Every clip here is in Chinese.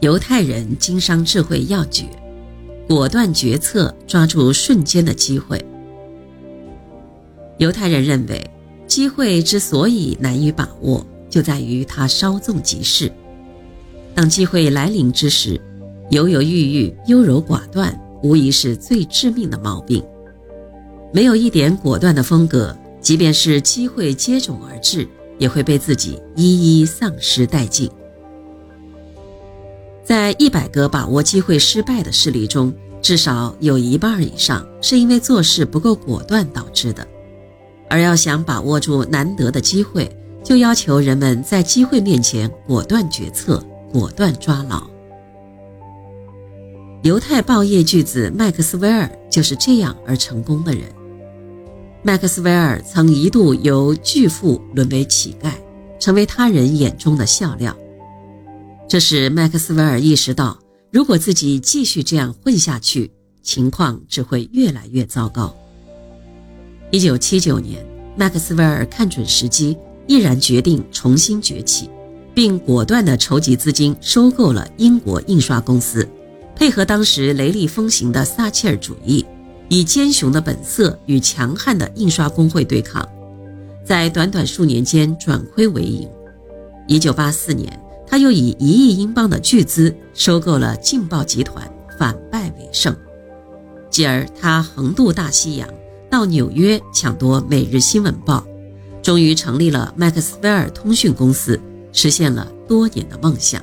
犹太人经商智慧要诀：果断决策，抓住瞬间的机会。犹太人认为，机会之所以难以把握，就在于它稍纵即逝。当机会来临之时，犹犹豫豫、优柔寡断，无疑是最致命的毛病。没有一点果断的风格，即便是机会接踵而至，也会被自己一一丧失殆尽。在一百个把握机会失败的事例中，至少有一半以上是因为做事不够果断导致的。而要想把握住难得的机会，就要求人们在机会面前果断决策、果断抓牢。犹太报业巨子麦克斯韦尔就是这样而成功的人。麦克斯韦尔曾一度由巨富沦为乞丐，成为他人眼中的笑料。这使麦克斯韦尔意识到，如果自己继续这样混下去，情况只会越来越糟糕。一九七九年，麦克斯韦尔看准时机，毅然决定重新崛起，并果断地筹集资金，收购了英国印刷公司，配合当时雷厉风行的撒切尔主义，以奸雄的本色与强悍的印刷工会对抗，在短短数年间转亏为盈。一九八四年，他又以一亿英镑的巨资收购了《镜报》集团，反败为胜。继而，他横渡大西洋。到纽约抢夺《每日新闻报》，终于成立了麦克斯韦尔通讯公司，实现了多年的梦想。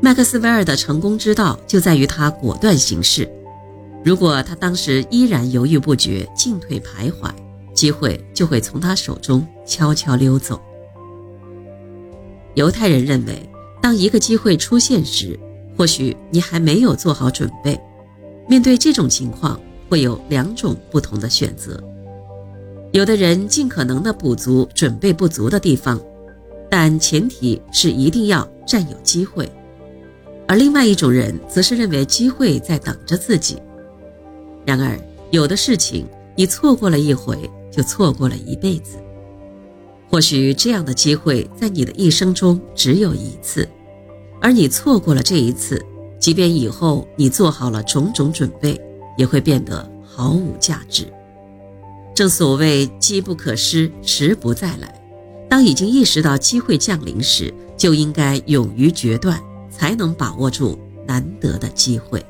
麦克斯韦尔的成功之道就在于他果断行事。如果他当时依然犹豫不决、进退徘徊，机会就会从他手中悄悄溜走。犹太人认为，当一个机会出现时，或许你还没有做好准备。面对这种情况，会有两种不同的选择，有的人尽可能的补足准备不足的地方，但前提是一定要占有机会；而另外一种人则是认为机会在等着自己。然而，有的事情你错过了一回，就错过了一辈子。或许这样的机会在你的一生中只有一次，而你错过了这一次，即便以后你做好了种种准备。也会变得毫无价值。正所谓“机不可失，时不再来”。当已经意识到机会降临时，就应该勇于决断，才能把握住难得的机会。